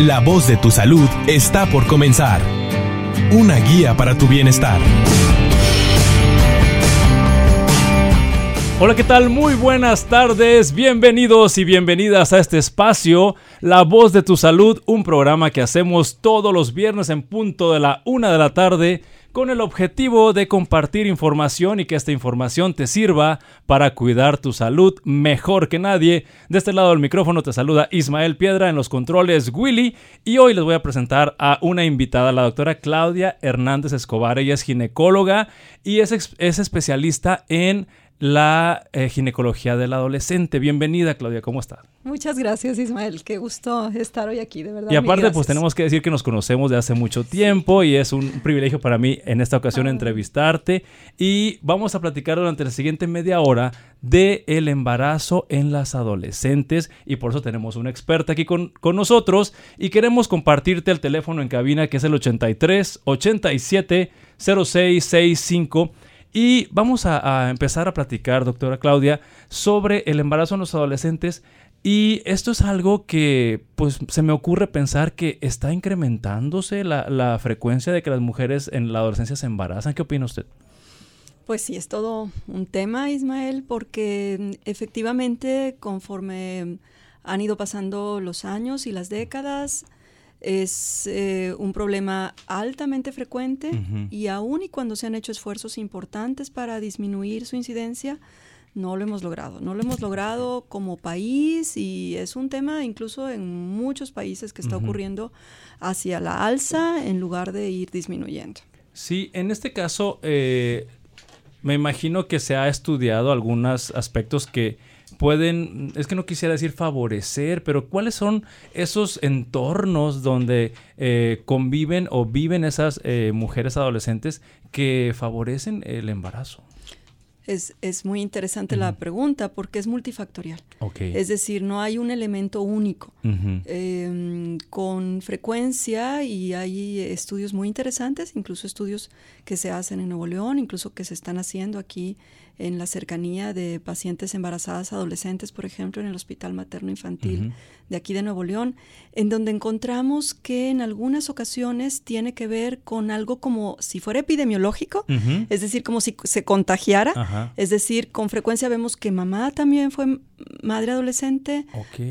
La voz de tu salud está por comenzar. Una guía para tu bienestar. Hola, ¿qué tal? Muy buenas tardes. Bienvenidos y bienvenidas a este espacio, La voz de tu salud, un programa que hacemos todos los viernes en punto de la una de la tarde con el objetivo de compartir información y que esta información te sirva para cuidar tu salud mejor que nadie. De este lado del micrófono te saluda Ismael Piedra en los controles Willy y hoy les voy a presentar a una invitada, la doctora Claudia Hernández Escobar. Ella es ginecóloga y es, es especialista en la eh, ginecología del adolescente. Bienvenida, Claudia, ¿cómo estás? Muchas gracias, Ismael. Qué gusto estar hoy aquí, de verdad. Y aparte, pues tenemos que decir que nos conocemos de hace mucho tiempo y es un privilegio para mí en esta ocasión ah. entrevistarte. Y vamos a platicar durante la siguiente media hora de el embarazo en las adolescentes y por eso tenemos una experta aquí con, con nosotros y queremos compartirte el teléfono en cabina que es el 83 87 0665 y vamos a, empezar a platicar, doctora Claudia, sobre el embarazo en los adolescentes. Y esto es algo que, pues, se me ocurre pensar que está incrementándose la, la frecuencia de que las mujeres en la adolescencia se embarazan. ¿Qué opina usted? Pues sí, es todo un tema, Ismael, porque efectivamente conforme han ido pasando los años y las décadas, es eh, un problema altamente frecuente y aún y cuando se han hecho esfuerzos importantes para disminuir su incidencia, no lo hemos logrado. No lo hemos logrado como país y es un tema incluso en muchos países que está ocurriendo hacia la alza en lugar de ir disminuyendo. Sí, en este caso eh, me imagino que se ha estudiado algunos aspectos que pueden, es que no quisiera decir favorecer, pero cuáles son esos entornos donde eh, conviven o viven esas eh, mujeres adolescentes que favorecen el embarazo. Es, muy interesante la pregunta porque es multifactorial. Es decir, no hay un elemento único. Em, con frecuencia, y hay estudios muy interesantes, incluso estudios que se hacen en Nuevo León, incluso que se están haciendo aquí en la cercanía de pacientes embarazadas adolescentes, por ejemplo, en el Hospital Materno Infantil de aquí de Nuevo León, en donde encontramos que en algunas ocasiones tiene que ver con algo como si fuera epidemiológico, es decir, como si se contagiara, es decir, con frecuencia vemos que mamá también fue madre adolescente,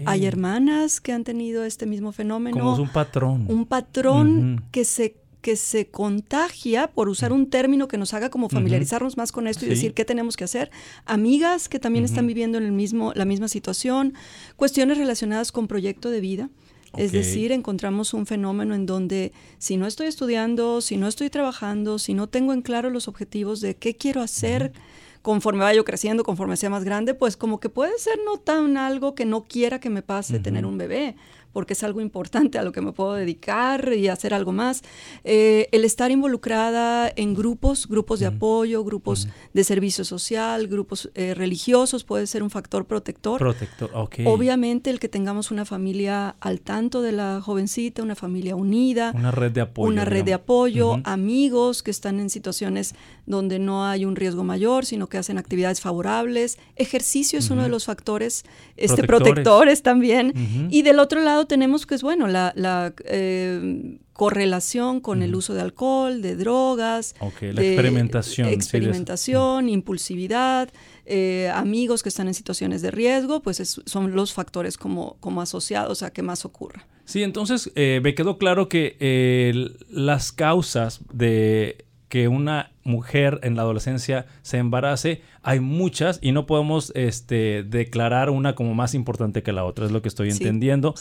hay hermanas que han tenido este mismo fenómeno. Como es un patrón. Un patrón que se que se contagia, por usar un término que nos haga como familiarizarnos más con esto y decir qué tenemos que hacer, amigas que también están viviendo en el mismo, la misma situación, cuestiones relacionadas con proyecto de vida. Es decir, encontramos un fenómeno en donde si no estoy estudiando, si no estoy trabajando, si no tengo en claro los objetivos de qué quiero hacer, conforme vaya creciendo, conforme sea más grande, pues como que puede ser no tan algo que no quiera que me pase tener un bebé porque es algo importante a lo que me puedo dedicar y hacer algo más. Eh, el estar involucrada en grupos, grupos de apoyo, grupos de servicio social, grupos eh, religiosos puede ser un factor protector. Protector, ok. Obviamente el que tengamos una familia al tanto de la jovencita, una familia unida. Una red de apoyo. Una red de apoyo, amigos que están en situaciones donde no hay un riesgo mayor, sino que hacen actividades favorables. Ejercicio es uno de los factores este, protectores, también. Y del otro lado tenemos que es bueno la, la eh, correlación con el uso de alcohol, de drogas, la experimentación, experimentación, impulsividad, eh, amigos que están en situaciones de riesgo, pues son los factores como, como asociados a que más ocurra. Sí, entonces eh, me quedó claro que las causas de que una mujer en la adolescencia se embarace, hay muchas y no podemos este, declarar una como más importante que la otra, es lo que estoy entendiendo.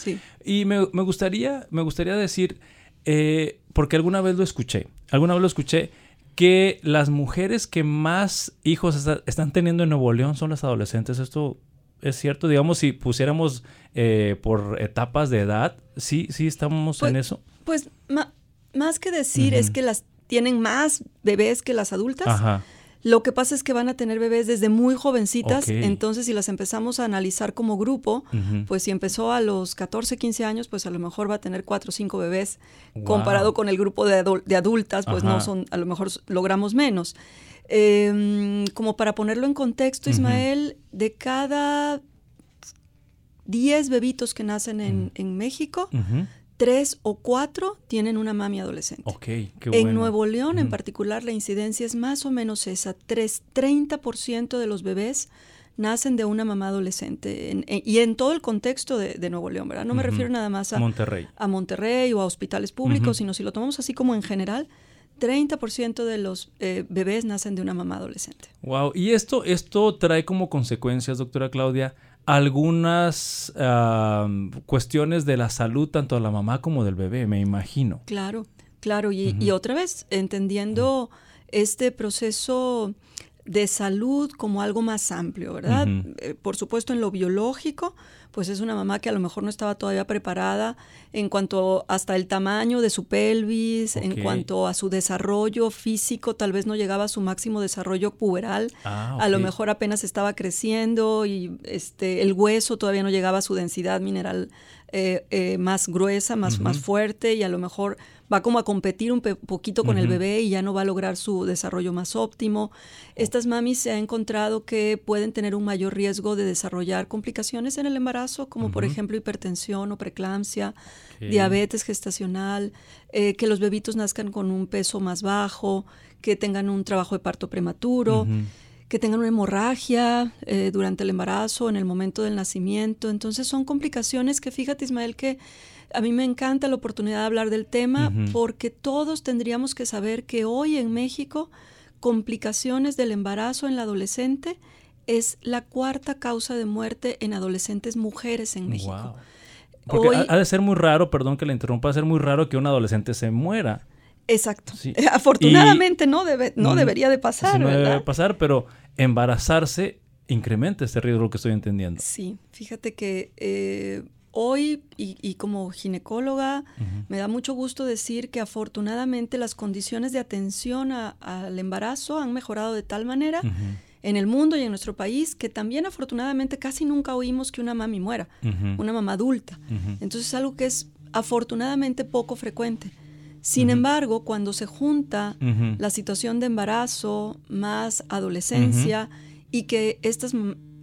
Y me, gustaría, me gustaría decir, eh, porque alguna vez lo escuché, alguna vez lo escuché, que las mujeres que más hijos están teniendo en Nuevo León son las adolescentes. Esto es cierto, digamos, si pusiéramos eh, por etapas de edad, sí, sí estamos en pues, eso. Pues más que decir es que las tienen más bebés que las adultas. Lo que pasa es que van a tener bebés desde muy jovencitas, entonces si las empezamos a analizar como grupo, pues si empezó a los 14, 15 años, pues a lo mejor va a tener 4 o 5 bebés, comparado con el grupo de, adultas, pues no son, a lo mejor logramos menos. Em, como para ponerlo en contexto, Ismael, de cada 10 bebitos que nacen en, en México, tres o cuatro tienen una mami adolescente. Ok, qué En Nuevo León, en particular, la incidencia es más o menos esa. 3, 30% de los bebés nacen de una mamá adolescente. y en todo el contexto de, Nuevo León, ¿verdad? No me refiero nada más a Monterrey. a Monterrey o a hospitales públicos, sino si lo tomamos así como en general, 30% de los eh, bebés nacen de una mamá adolescente. Wow, y esto, esto trae como consecuencias, doctora Claudia, algunas cuestiones de la salud tanto de la mamá como del bebé, me imagino. Claro, claro, y, otra vez, entendiendo este proceso de salud como algo más amplio, ¿verdad? Eh, por supuesto en lo biológico, pues es una mamá que a lo mejor no estaba todavía preparada en cuanto hasta el tamaño de su pelvis, en cuanto a su desarrollo físico, tal vez no llegaba a su máximo desarrollo puberal, ah, a lo mejor apenas estaba creciendo y este el hueso todavía no llegaba a su densidad mineral eh, eh, más gruesa, más, más fuerte y a lo mejor va como a competir un poquito con el bebé y ya no va a lograr su desarrollo más óptimo. Estas mamis se ha encontrado que pueden tener un mayor riesgo de desarrollar complicaciones en el embarazo, como por ejemplo hipertensión o preeclampsia, diabetes gestacional, eh, que los bebitos nazcan con un peso más bajo, que tengan un trabajo de parto prematuro. que tengan una hemorragia eh, durante el embarazo, en el momento del nacimiento. Entonces son complicaciones que fíjate Ismael que a mí me encanta la oportunidad de hablar del tema porque todos tendríamos que saber que hoy en México complicaciones del embarazo en la adolescente es la cuarta causa de muerte en adolescentes mujeres en México. Porque ha, de ser muy raro, perdón que le interrumpa, ha de ser muy raro que un adolescente se muera. Exacto. Afortunadamente no, debe, no debería de pasar. no debe pasar, pero embarazarse incrementa este riesgo que estoy entendiendo. Sí, fíjate que eh, hoy, y, como ginecóloga, me da mucho gusto decir que afortunadamente las condiciones de atención al embarazo han mejorado de tal manera en el mundo y en nuestro país que también afortunadamente casi nunca oímos que una mami muera, una mamá adulta. Entonces es algo que es afortunadamente poco frecuente. Sin embargo, cuando se junta la situación de embarazo más adolescencia y que estas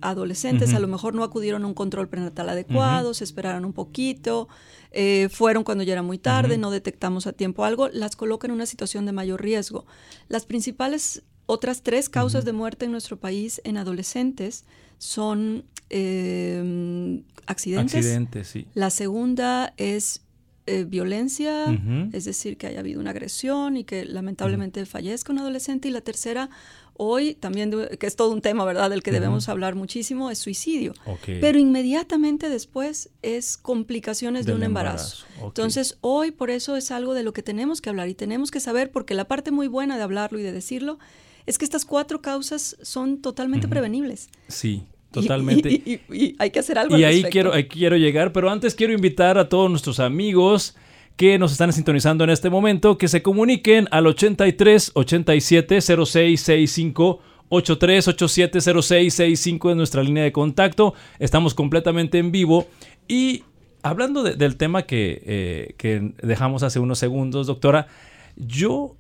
adolescentes a lo mejor no acudieron a un control prenatal adecuado, se esperaron un poquito, eh, fueron cuando ya era muy tarde, no detectamos a tiempo algo, las coloca en una situación de mayor riesgo. Las principales otras tres causas de muerte en nuestro país en adolescentes son eh, accidentes. Accidentes, sí. La segunda es eh, violencia, es decir, que haya habido una agresión y que lamentablemente fallezca un adolescente. Y la tercera, hoy también, que es todo un tema, ¿verdad?, del que debemos hablar muchísimo, es suicidio. Pero inmediatamente después es complicaciones de un embarazo. Entonces, hoy por eso es algo de lo que tenemos que hablar y tenemos que saber, porque la parte muy buena de hablarlo y de decirlo es que estas cuatro causas son totalmente prevenibles. Sí. Totalmente. Y, hay que hacer algo. Y ahí quiero, ahí quiero llegar, pero antes quiero invitar a todos nuestros amigos que nos están sintonizando en este momento que se comuniquen al 83 87 0665 8387 0665 en nuestra línea de contacto. Estamos completamente en vivo y hablando del tema que, eh, que dejamos hace unos segundos, doctora, yo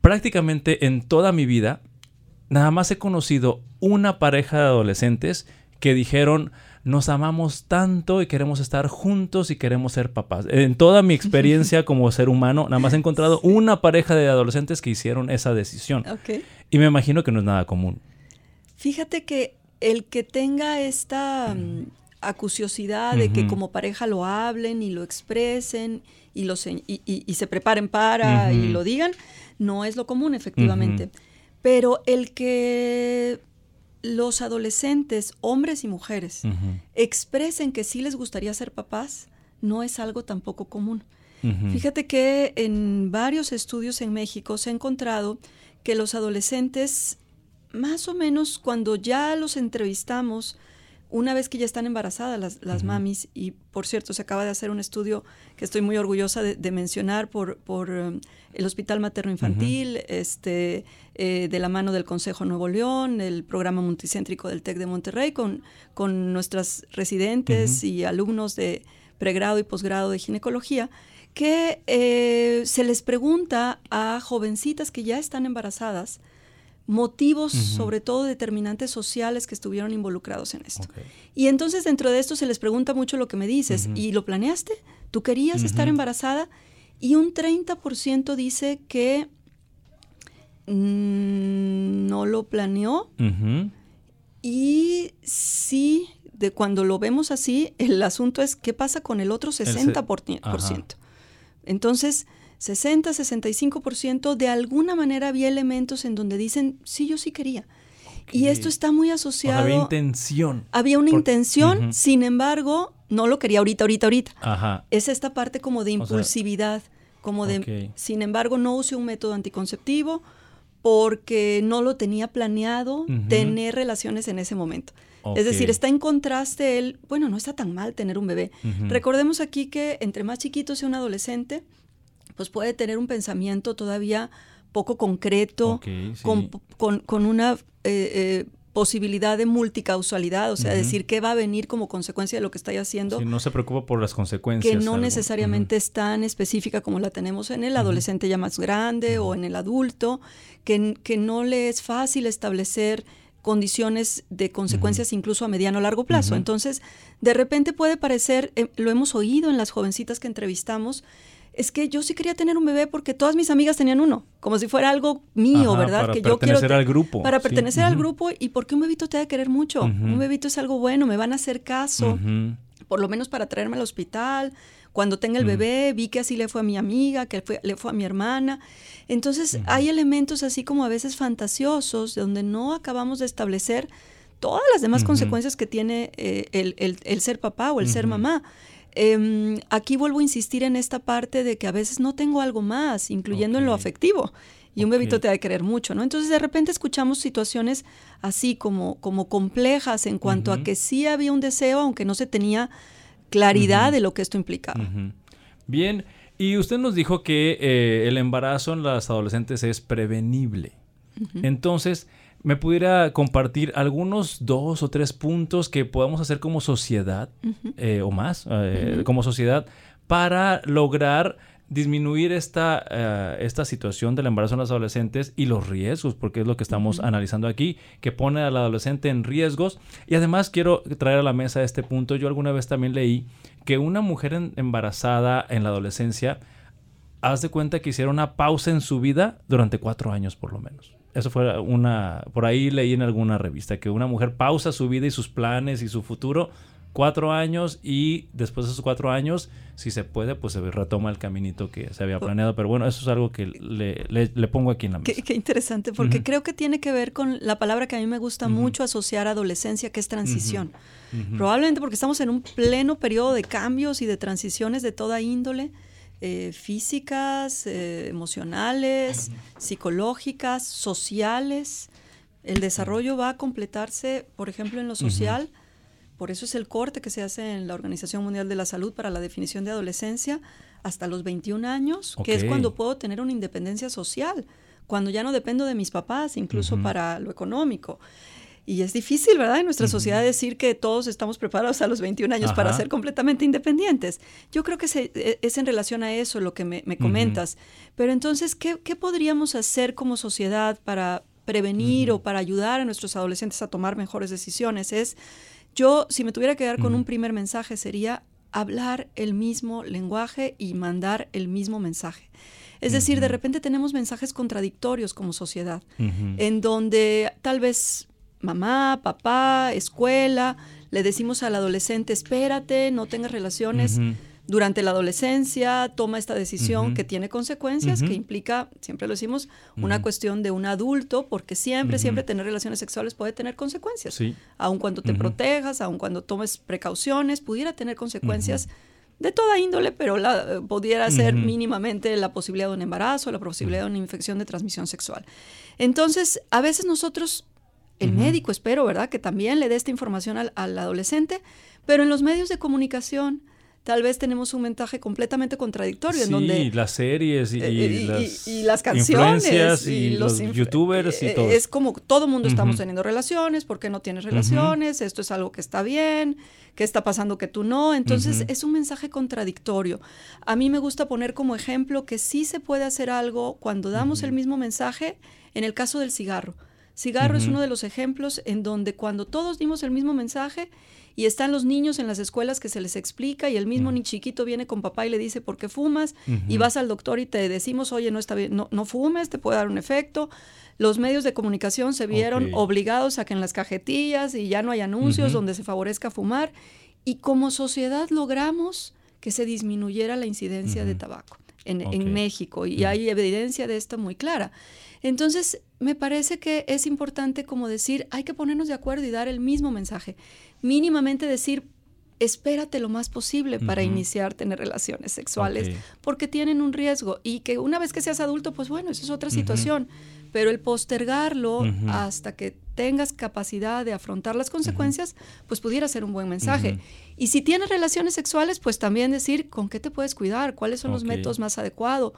prácticamente en toda mi vida nada más he conocido una pareja de adolescentes que dijeron, nos amamos tanto y queremos estar juntos y queremos ser papás. En toda mi experiencia como ser humano, nada más he encontrado una pareja de adolescentes que hicieron esa decisión. Y me imagino que no es nada común. Fíjate que el que tenga esta mm, acuciosidad de que como pareja lo hablen y lo expresen y, lo y, se preparen para y lo digan, no es lo común, efectivamente. Pero el que los adolescentes, hombres y mujeres, expresen que sí les gustaría ser papás, no es algo tampoco común. Fíjate que en varios estudios en México se ha encontrado que los adolescentes, más o menos cuando ya los entrevistamos, una vez que ya están embarazadas las, mamis, y por cierto, se acaba de hacer un estudio que estoy muy orgullosa de, mencionar por, por um, el Hospital Materno Infantil, este, eh, de la mano del Consejo Nuevo León, el programa multicéntrico del TEC de Monterrey, con, con nuestras residentes y alumnos de pregrado y posgrado de ginecología, que eh, se les pregunta a jovencitas que ya están embarazadas, motivos, sobre todo determinantes sociales que estuvieron involucrados en esto. Y entonces dentro de esto se les pregunta mucho lo que me dices, ¿y lo planeaste? ¿Tú querías estar embarazada? Y un 30% dice que mm, no lo planeó. Y sí, de cuando lo vemos así, el asunto es qué pasa con el otro 60%. Entonces, 60, 65% de alguna manera había elementos en donde dicen, sí, yo sí quería. Y esto está muy asociado. había intención. Había una intención, sin embargo, no lo quería ahorita, ahorita, ahorita. Es esta parte como de impulsividad, como de, sin embargo, no use un método anticonceptivo porque no lo tenía planeado tener relaciones en ese momento. Es decir, está en contraste el, bueno, no está tan mal tener un bebé. Recordemos aquí que entre más chiquito sea un adolescente, pues puede tener un pensamiento todavía poco concreto, con, una eh, eh, posibilidad de multicausalidad, o sea, decir qué va a venir como consecuencia de lo que está haciendo. Si no se preocupa por las consecuencias. Que no necesariamente es tan específica como la tenemos en el adolescente ya más grande o en el adulto, que, que no le es fácil establecer condiciones de consecuencias incluso a mediano o largo plazo. Entonces, de repente puede parecer, eh, lo hemos oído en las jovencitas que entrevistamos, es que yo sí quería tener un bebé porque todas mis amigas tenían uno, como si fuera algo mío, ¿verdad? Para que pertenecer al grupo. Para pertenecer al grupo y porque un bebito te ha de querer mucho. Un bebito es algo bueno, me van a hacer caso, por lo menos para traerme al hospital. Cuando tenga el bebé, vi que así le fue a mi amiga, que le fue a mi hermana. Entonces, hay elementos así como a veces fantasiosos, donde no acabamos de establecer todas las demás consecuencias que tiene eh, el, ser papá o el ser mamá. Em, aquí vuelvo a insistir en esta parte de que a veces no tengo algo más, incluyendo en lo afectivo. Y un bebito te ha de querer mucho, ¿no? Entonces de repente escuchamos situaciones así como, como complejas en cuanto a que sí había un deseo, aunque no se tenía claridad de lo que esto implicaba. Bien, y usted nos dijo que eh, el embarazo en las adolescentes es prevenible. Entonces, ¿me pudiera compartir algunos dos o tres puntos que podamos hacer como sociedad, eh, o más, eh, como sociedad, para lograr disminuir esta, esta situación del embarazo en las adolescentes y los riesgos, porque es lo que estamos analizando aquí, que pone al adolescente en riesgos. Y además quiero traer a la mesa este punto. Yo alguna vez también leí que una mujer embarazada en la adolescencia, haz de cuenta que hiciera una pausa en su vida durante cuatro años por lo menos. Eso fue una, por ahí leí en alguna revista, que una mujer pausa su vida y sus planes y su futuro cuatro años y después de esos cuatro años, si se puede, pues se retoma el caminito que se había planeado. Pero bueno, eso es algo que le, pongo aquí en la mesa. Qué, interesante, porque creo que tiene que ver con la palabra que a mí me gusta mucho asociar a adolescencia, que es transición. Probablemente porque estamos en un pleno periodo de cambios y de transiciones de toda índole. Eh, físicas, eh, emocionales, psicológicas, sociales. El desarrollo va a completarse, por ejemplo, en lo social. Por eso es el corte que se hace en la Organización Mundial de la Salud para la definición de adolescencia hasta los 21 años, que es cuando puedo tener una independencia social, cuando ya no dependo de mis papás, incluso para lo económico. Y es difícil, ¿verdad? En nuestra sociedad decir que todos estamos preparados a los 21 años para ser completamente independientes. Yo creo que e, es en relación a eso lo que me, comentas. Pero entonces, ¿qué, podríamos hacer como sociedad para prevenir o para ayudar a nuestros adolescentes a tomar mejores decisiones? Es, yo, si me tuviera que dar con un primer mensaje, sería hablar el mismo lenguaje y mandar el mismo mensaje. Es decir, de repente tenemos mensajes contradictorios como sociedad, en donde tal vez mamá, papá, escuela, le decimos al adolescente, espérate, no tengas relaciones. Durante la adolescencia toma esta decisión que tiene consecuencias, que implica, siempre lo decimos, una cuestión de un adulto, porque siempre, siempre tener relaciones sexuales puede tener consecuencias. Sí. Aun cuando te protejas, aun cuando tomes precauciones, pudiera tener consecuencias de toda índole, pero la, pudiera ser mínimamente la posibilidad de un embarazo, la posibilidad de una infección de transmisión sexual. Entonces, a veces nosotros el médico, espero, ¿verdad? Que también le dé esta información al, adolescente, pero en los medios de comunicación tal vez tenemos un mensaje completamente contradictorio. Sí, en donde, las series y, eh, las, canciones y, los youtubers y eh, todo. Es como todo mundo estamos teniendo relaciones, ¿por qué no tienes relaciones? Esto es algo que está bien, ¿qué está pasando que tú no? Entonces es un mensaje contradictorio. A mí me gusta poner como ejemplo que sí se puede hacer algo cuando damos el mismo mensaje en el caso del cigarro Cigarro es uno de los ejemplos en donde cuando todos dimos el mismo mensaje y están los niños en las escuelas que se les explica y el mismo ni chiquito viene con papá y le dice, ¿por qué fumas? Y vas al doctor y te decimos, oye, no está bien, no, no fumes, te puede dar un efecto. Los medios de comunicación se vieron obligados a que en las cajetillas y ya no hay anuncios donde se favorezca fumar. Y como sociedad logramos que se disminuyera la incidencia de tabaco en, México. Y hay evidencia de esto muy clara. Entonces, me parece que es importante como decir, hay que ponernos de acuerdo y dar el mismo mensaje. Mínimamente decir, espérate lo más posible para iniciar tener relaciones sexuales, porque tienen un riesgo. Y que una vez que seas adulto, pues bueno, eso es otra situación, pero el postergarlo hasta que tengas capacidad de afrontar las consecuencias, pues pudiera ser un buen mensaje. Y si tienes relaciones sexuales, pues también decir con qué te puedes cuidar, cuáles son los métodos más adecuados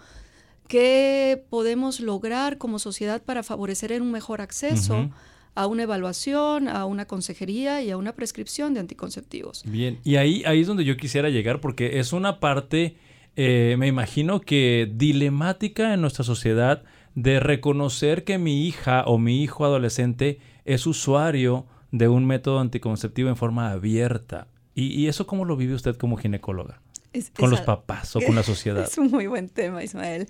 qué podemos lograr como sociedad para favorecer un mejor acceso a una evaluación, a una consejería y a una prescripción de anticonceptivos. Bien, y ahí, ahí es donde yo quisiera llegar porque es una parte, eh, me imagino que dilemática en nuestra sociedad de reconocer que mi hija o mi hijo adolescente es usuario de un método anticonceptivo en forma abierta. ¿Y, y eso cómo lo vive usted como ginecóloga? Con los papás o con la sociedad. Es un muy buen tema, Ismael.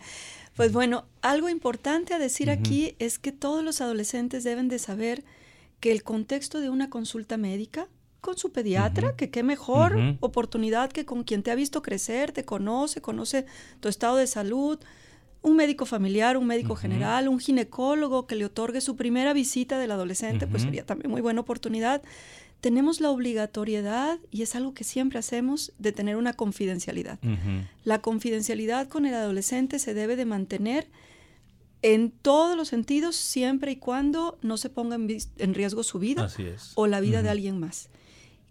Pues bueno, algo importante a decir aquí es que todos los adolescentes deben de saber que el contexto de una consulta médica con su pediatra, que qué mejor oportunidad que con quien te ha visto crecer, te conoce, conoce tu estado de salud, un médico familiar, un médico general, un ginecólogo que le otorgue su primera visita del adolescente, pues sería también muy buena oportunidad tenemos la obligatoriedad, y es algo que siempre hacemos, de tener una confidencialidad. La confidencialidad con el adolescente se debe de mantener en todos los sentidos, siempre y cuando no se ponga en, riesgo su vida o la vida de alguien más.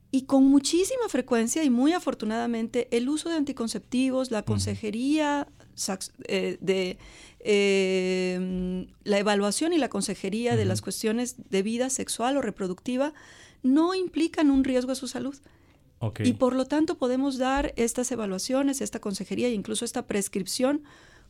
Y con muchísima frecuencia y muy afortunadamente, el uso de anticonceptivos, la consejería eh, de eh, la evaluación y la consejería de las cuestiones de vida sexual o reproductiva no implican un riesgo a su salud. Y por lo tanto podemos dar estas evaluaciones, esta consejería e incluso esta prescripción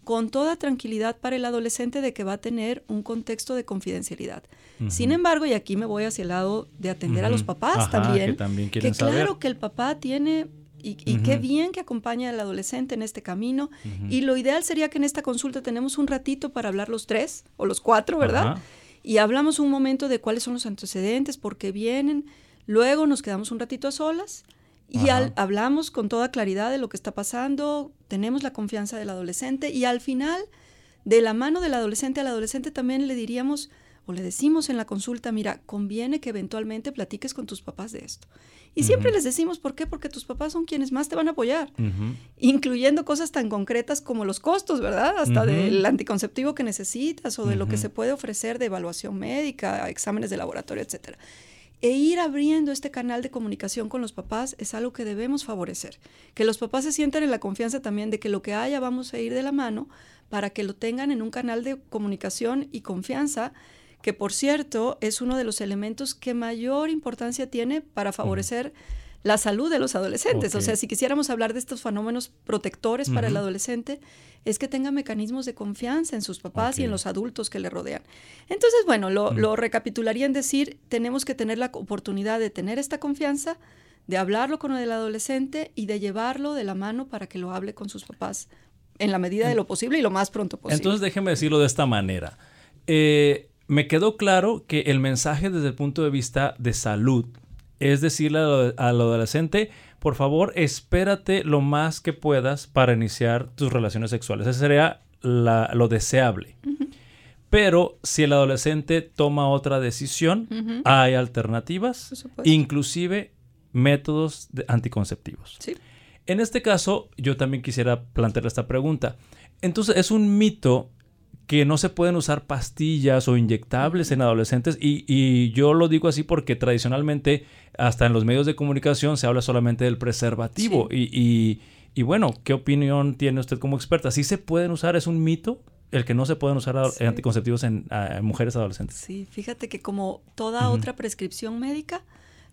con toda tranquilidad para el adolescente de que va a tener un contexto de confidencialidad. Sin embargo, y aquí me voy hacia el lado de atender a los papás también, que, claro que el papá tiene y, qué bien que acompaña al adolescente en este camino. Y lo ideal sería que en esta consulta tenemos un ratito para hablar los tres o los cuatro, ¿verdad? Y hablamos un momento de cuáles son los antecedentes, por qué vienen, luego nos quedamos un ratito a solas y hablamos con toda claridad de lo que está pasando, tenemos la confianza del adolescente y al final, de la mano del adolescente al adolescente también le diríamos o le decimos en la consulta, mira, conviene que eventualmente platiques con tus papás de esto. Y siempre les decimos, ¿por qué? Porque tus papás son quienes más te van a apoyar, incluyendo cosas tan concretas como los costos, ¿verdad? Hasta del anticonceptivo que necesitas o de lo que se puede ofrecer de evaluación médica, exámenes de laboratorio, etcétera. E ir abriendo este canal de comunicación con los papás es algo que debemos favorecer. Que los papás se sientan en la confianza también de que lo que haya vamos a ir de la mano para que lo tengan en un canal de comunicación y confianza que por cierto es uno de los elementos que mayor importancia tiene para favorecer la salud de los adolescentes. O sea, si quisiéramos hablar de estos fenómenos protectores para el adolescente, es que tenga mecanismos de confianza en sus papás y en los adultos que le rodean. Entonces, bueno, lo, lo recapitularía en decir, tenemos que tener la oportunidad de tener esta confianza, de hablarlo con el adolescente y de llevarlo de la mano para que lo hable con sus papás en la medida de lo posible y lo más pronto posible. Entonces, déjeme decirlo de esta manera. Eh, me quedó claro que el mensaje desde el punto de vista de salud es decirle al adolescente, por favor, espérate lo más que puedas para iniciar tus relaciones sexuales. Ese sería lo deseable. Pero si el adolescente toma otra decisión, hay alternativas, inclusive métodos anticonceptivos. En este caso, yo también quisiera plantearle esta pregunta. Entonces, es un mito que no se pueden usar pastillas o inyectables en adolescentes y, yo lo digo así porque tradicionalmente hasta en los medios de comunicación se habla solamente del preservativo y, y, bueno, ¿qué opinión tiene usted como experta? ¿Sí se pueden usar? ¿Es un mito? el que no se pueden usar anticonceptivos en, mujeres adolescentes. Sí, fíjate que como toda otra prescripción médica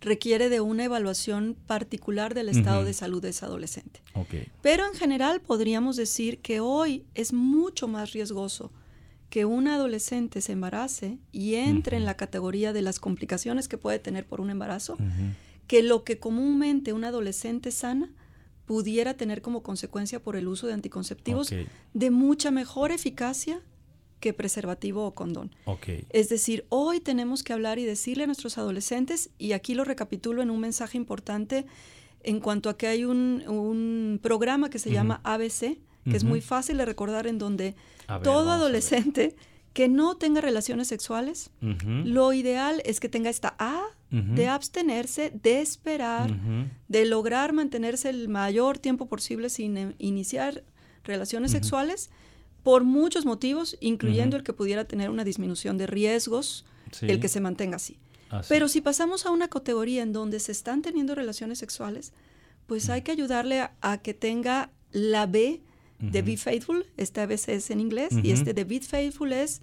requiere de una evaluación particular del estado de salud de ese adolescente. Pero en general podríamos decir que hoy es mucho más riesgoso que un adolescente se embarace y entre en la categoría de las complicaciones que puede tener por un embarazo, que lo que comúnmente un adolescente sana pudiera tener como consecuencia por el uso de anticonceptivos de mucha mejor eficacia que preservativo o condón. Es decir, hoy tenemos que hablar y decirle a nuestros adolescentes, y aquí lo recapitulo en un mensaje importante en cuanto a que hay un, programa que se llama ABC, que es muy fácil de recordar, en donde todo adolescente que no tenga relaciones sexuales, lo ideal es que tenga esta A de abstenerse, de esperar, de lograr mantenerse el mayor tiempo posible sin eh, iniciar relaciones sexuales por muchos motivos, incluyendo el que pudiera tener una disminución de riesgos, el que se mantenga así. Pero si pasamos a una categoría en donde se están teniendo relaciones sexuales, pues hay que ayudarle a, que tenga la B de Be Faithful, este a veces es en inglés, y este de Be Faithful es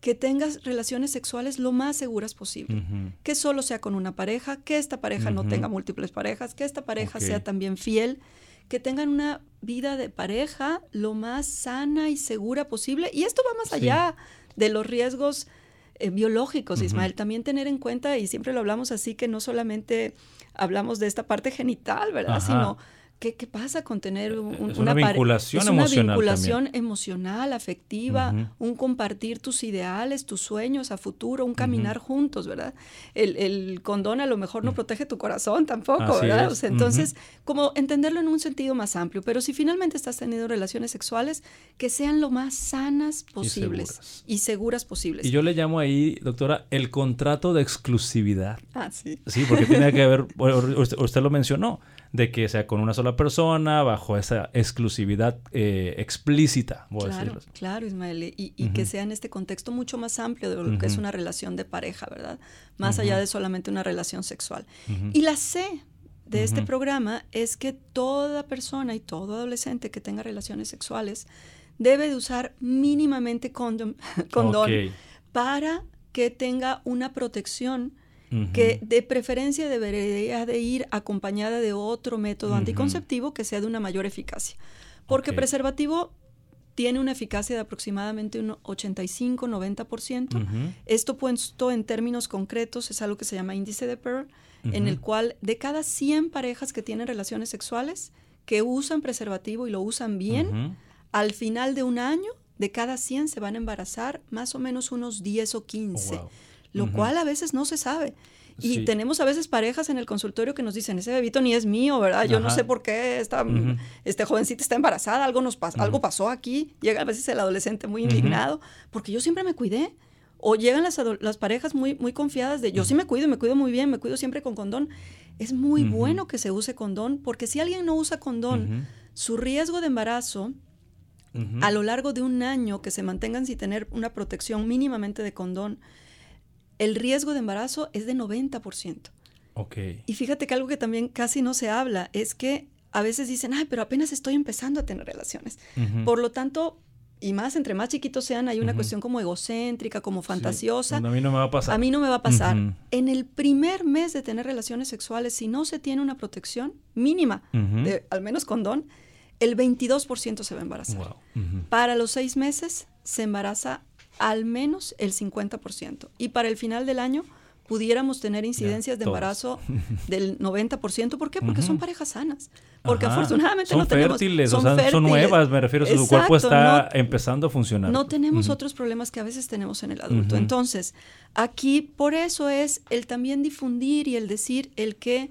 que tengas relaciones sexuales lo más seguras posible. Que solo sea con una pareja, que esta pareja no tenga múltiples parejas, que esta pareja sea también fiel, que tengan una vida de pareja lo más sana y segura posible. Y esto va más allá de los riesgos eh, biológicos, Ismael. También tener en cuenta, y siempre lo hablamos así, que no solamente hablamos de esta parte genital, ¿verdad? Sino ¿Qué, pasa con tener una, vinculación emocional? Es una vinculación emocional, afectiva, un compartir tus ideales, tus sueños a futuro, un caminar juntos, ¿verdad? El, condón a lo mejor no protege tu corazón tampoco, ¿verdad? entonces, como entenderlo en un sentido más amplio, pero si finalmente estás teniendo relaciones sexuales, que sean lo más sanas posibles y seguras, posibles. Y yo le llamo ahí, doctora, el contrato de exclusividad. Ah, sí. Sí, porque tiene que ver, usted lo mencionó, de que sea con una sola persona, bajo esa exclusividad eh, explícita, voy claro, a decirlo. Claro, Ismael, y, que sea en este contexto mucho más amplio de lo que es una relación de pareja, ¿verdad? Más allá de solamente una relación sexual. Y la C de este programa es que toda persona y todo adolescente que tenga relaciones sexuales debe de usar mínimamente condón, condón para que tenga una protección que de preferencia debería de ir acompañada de otro método anticonceptivo que sea de una mayor eficacia. Porque preservativo tiene una eficacia de aproximadamente un 85-90%. Esto puesto en términos concretos es algo que se llama índice de Pearl, en el cual de cada 100 parejas que tienen relaciones sexuales que usan preservativo y lo usan bien, al final de un año, de cada 100 se van a embarazar más o menos unos 10 o 15 lo cual a veces no se sabe. Y tenemos a veces parejas en el consultorio que nos dicen, ese bebito ni es mío, ¿verdad? Yo no sé por qué esta este jovencita está embarazada, algo, nos algo pasó aquí. Llega a veces el adolescente muy indignado, porque yo siempre me cuidé. O llegan las, las parejas muy, muy confiadas de, yo sí me cuido, me cuido muy bien, me cuido siempre con condón. Es muy bueno que se use condón, porque si alguien no usa condón, su riesgo de embarazo a lo largo de un año que se mantengan sin tener una protección mínimamente de condón, el riesgo de embarazo es de 90%. Ok. Y fíjate que algo que también casi no se habla es que a veces dicen, ay, pero apenas estoy empezando a tener relaciones. Por lo tanto, y más entre más chiquitos sean, hay una cuestión como egocéntrica, como fantasiosa. a mí no me va a pasar. A mí no me va a pasar. En el primer mes de tener relaciones sexuales, si no se tiene una protección mínima, de, al menos condón, el 22% se va a embarazar. Para los seis meses se embaraza al menos el 50%. Y para el final del año pudiéramos tener incidencias de embarazo del 90%. ¿Por qué? Porque son parejas sanas. Porque afortunadamente no tenemos... Fértiles, son, fértiles, son nuevas, me refiero, su cuerpo está empezando a funcionar. No tenemos otros problemas que a veces tenemos en el adulto. Entonces, aquí por eso es el también difundir y el decir el que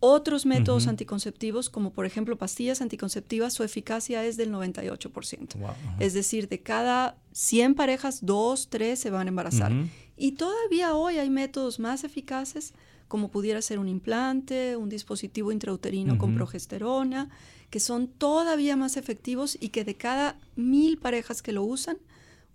otros métodos anticonceptivos, como por ejemplo pastillas anticonceptivas, su eficacia es del 98%. Es decir, de cada 100 parejas, 2, 3 se van a embarazar. Y todavía hoy hay métodos más eficaces, como pudiera ser un implante, un dispositivo intrauterino con progesterona, que son todavía más efectivos y que de cada mil parejas que lo usan,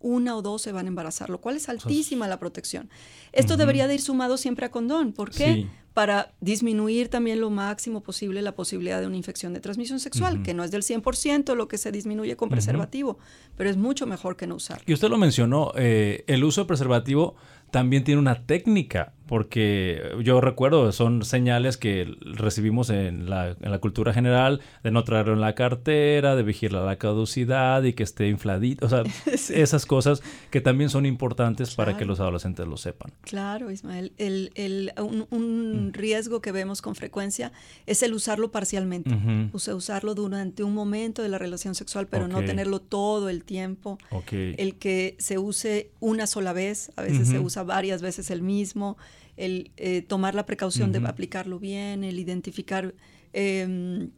una o dos se van a embarazar, lo cual es altísima la protección. Esto debería de ir sumado siempre a condón. ¿Por qué? Para disminuir también lo máximo posible la posibilidad de una infección de transmisión sexual, que no es del 100% lo que se disminuye con preservativo, pero es mucho mejor que no usar. Y usted lo mencionó, eh, el uso de preservativo también tiene una técnica porque yo recuerdo, son señales que recibimos en la, en la cultura general de no traerlo en la cartera, de vigilar la caducidad y que esté infladito, o sea, esas cosas que también son importantes para que los adolescentes lo sepan. Claro, Ismael, el, el, un, mm. riesgo que vemos con frecuencia es el usarlo parcialmente, o sea, usarlo durante un momento de la relación sexual, pero no tenerlo todo el tiempo, el que se use una sola vez, a veces se usa varias veces el mismo, el eh, tomar la precaución de aplicarlo bien, el identificar em,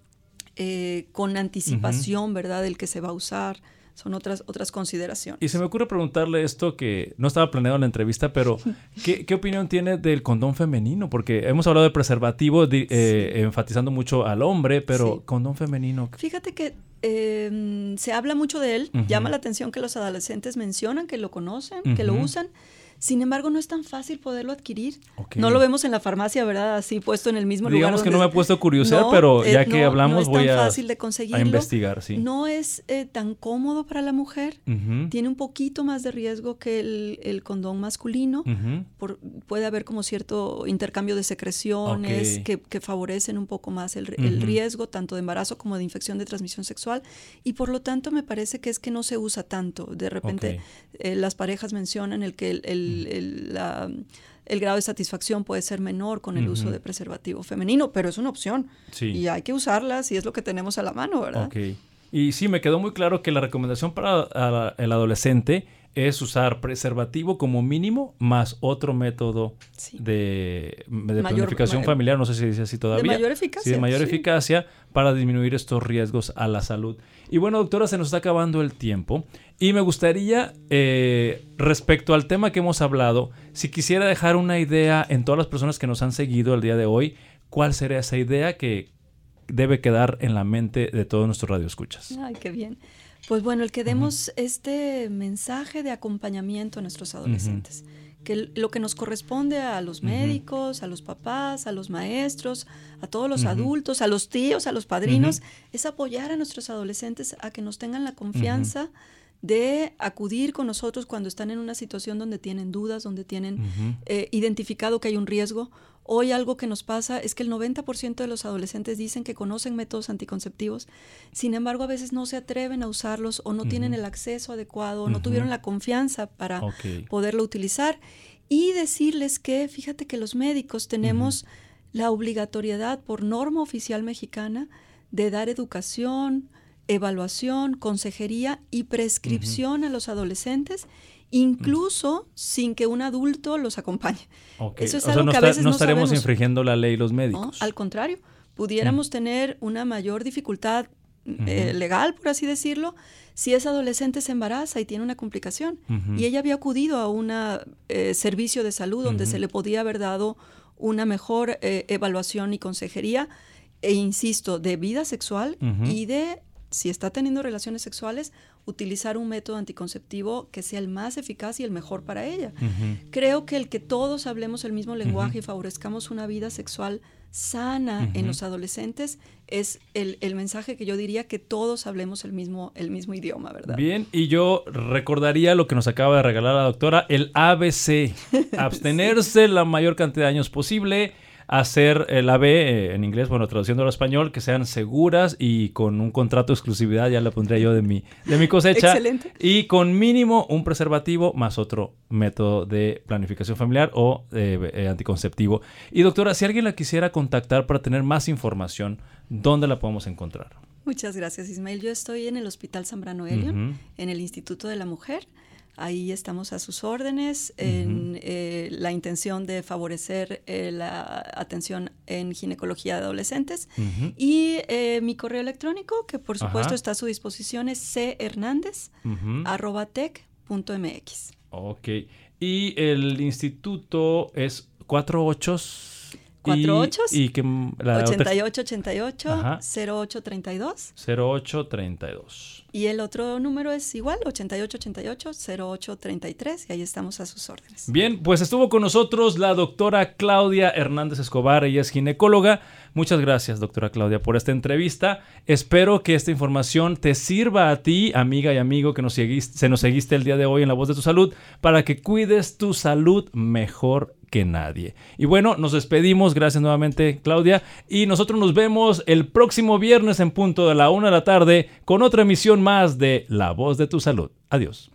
eh, con anticipación, ¿verdad?, el que se va a usar. Son otras, otras consideraciones. Y se me ocurre preguntarle esto que no estaba planeado en la entrevista, pero ¿qué, qué opinión tiene del condón femenino? Porque hemos hablado de preservativo, eh, enfatizando mucho al hombre, pero condón femenino. Fíjate que em, se habla mucho de él, llama la atención que los adolescentes mencionan, que lo conocen, que lo usan. Sin embargo, no es tan fácil poderlo adquirir. No lo vemos en la farmacia, ¿verdad? Así puesto en el mismo lugar. Digamos que no me he puesto a curiosidad, pero ya eh, que hablamos voy a, fácil de conseguirlo. a investigar. Sí. No es eh, tan cómodo para la mujer. Tiene un poquito más de riesgo que el, condón masculino. puede haber como cierto intercambio de secreciones que, favorecen un poco más el, riesgo tanto de embarazo como de infección de transmisión sexual. Y por lo tanto me parece que es que no se usa tanto. De repente eh, las parejas mencionan el que el el, grado de satisfacción puede ser menor con el uso de preservativo femenino, pero es una opción. Y hay que usarla si es lo que tenemos a la mano, ¿verdad? Ok. Y sí, me quedó muy claro que la recomendación para el adolescente es usar preservativo como mínimo más otro método de, de planificación familiar, no sé si dice así todavía. De mayor eficacia. Sí, de mayor eficacia para disminuir estos riesgos a la salud. Y bueno, doctora, se nos está acabando el tiempo y me gustaría, eh, respecto al tema que hemos hablado, si quisiera dejar una idea en todas las personas que nos han seguido el día de hoy, ¿cuál sería esa idea que debe quedar en la mente de todos nuestros radioescuchas? Ay, qué bien. Pues bueno, el que demos este mensaje de acompañamiento a nuestros adolescentes, que lo que nos corresponde a los médicos, a los papás, a los maestros, a todos los adultos, a los tíos, a los padrinos, es apoyar a nuestros adolescentes a que nos tengan la confianza de acudir con nosotros cuando están en una situación donde tienen dudas, donde tienen eh, identificado que hay un riesgo. Hoy algo que nos pasa es que el 90% de los adolescentes dicen que conocen métodos anticonceptivos, sin embargo a veces no se atreven a usarlos o no tienen el acceso adecuado, o no tuvieron la confianza para poderlo utilizar. Y decirles que, fíjate que los médicos tenemos la obligatoriedad por norma oficial mexicana de dar educación, evaluación, consejería y prescripción a los adolescentes incluso sin que un adulto los acompañe. Eso es algo que a veces no, estaremos infringiendo la ley los médicos. al contrario, pudiéramos mm. tener una mayor dificultad eh, legal, por así decirlo, si esa adolescente se embaraza y tiene una complicación. Y ella había acudido a un eh, servicio de salud donde se le podía haber dado una mejor eh, evaluación y consejería, e insisto, de vida sexual y de si está teniendo relaciones sexuales, utilizar un método anticonceptivo que sea el más eficaz y el mejor para ella. Creo que el que todos hablemos el mismo lenguaje y favorezcamos una vida sexual sana en los adolescentes es el, mensaje que yo diría que todos hablemos el mismo, el mismo idioma, ¿verdad? Bien, y yo recordaría lo que nos acaba de regalar la doctora, el ABC, abstenerse la mayor cantidad de años posible hacer la B eh, en inglés, bueno, traduciendo al español, que sean seguras y con un contrato de exclusividad, ya la pondría yo de mi, de mi cosecha. Excelente. Y con mínimo un preservativo más otro método de planificación familiar o eh, eh, anticonceptivo. Y doctora, si alguien la quisiera contactar para tener más información, ¿dónde la podemos encontrar? Muchas gracias, Ismael. Yo estoy en el Hospital Zambrano Elion, en el Instituto de la Mujer. Ahí estamos a sus órdenes en eh, la intención de favorecer eh, la atención en ginecología de adolescentes. Y eh, mi correo electrónico, que por supuesto está a su disposición, es chernandez.tech.mx. Ok. Y el instituto es 48 Cuatro ocho. Y que la 88 88 08 32. 08 32. Y el otro número es igual, 88 88 08 33 y ahí estamos a sus órdenes. Bien, pues estuvo con nosotros la doctora Claudia Hernández Escobar, ella es ginecóloga. Muchas gracias, doctora Claudia, por esta entrevista. Espero que esta información te sirva a ti, amiga y amigo que nos seguiste, se nos seguiste el día de hoy en La Voz de tu Salud, para que cuides tu salud mejor que nadie. Y bueno, nos despedimos. Gracias nuevamente, Claudia. Y nosotros nos vemos el próximo viernes en punto de la una de la tarde con otra emisión más de La Voz de tu Salud. Adiós.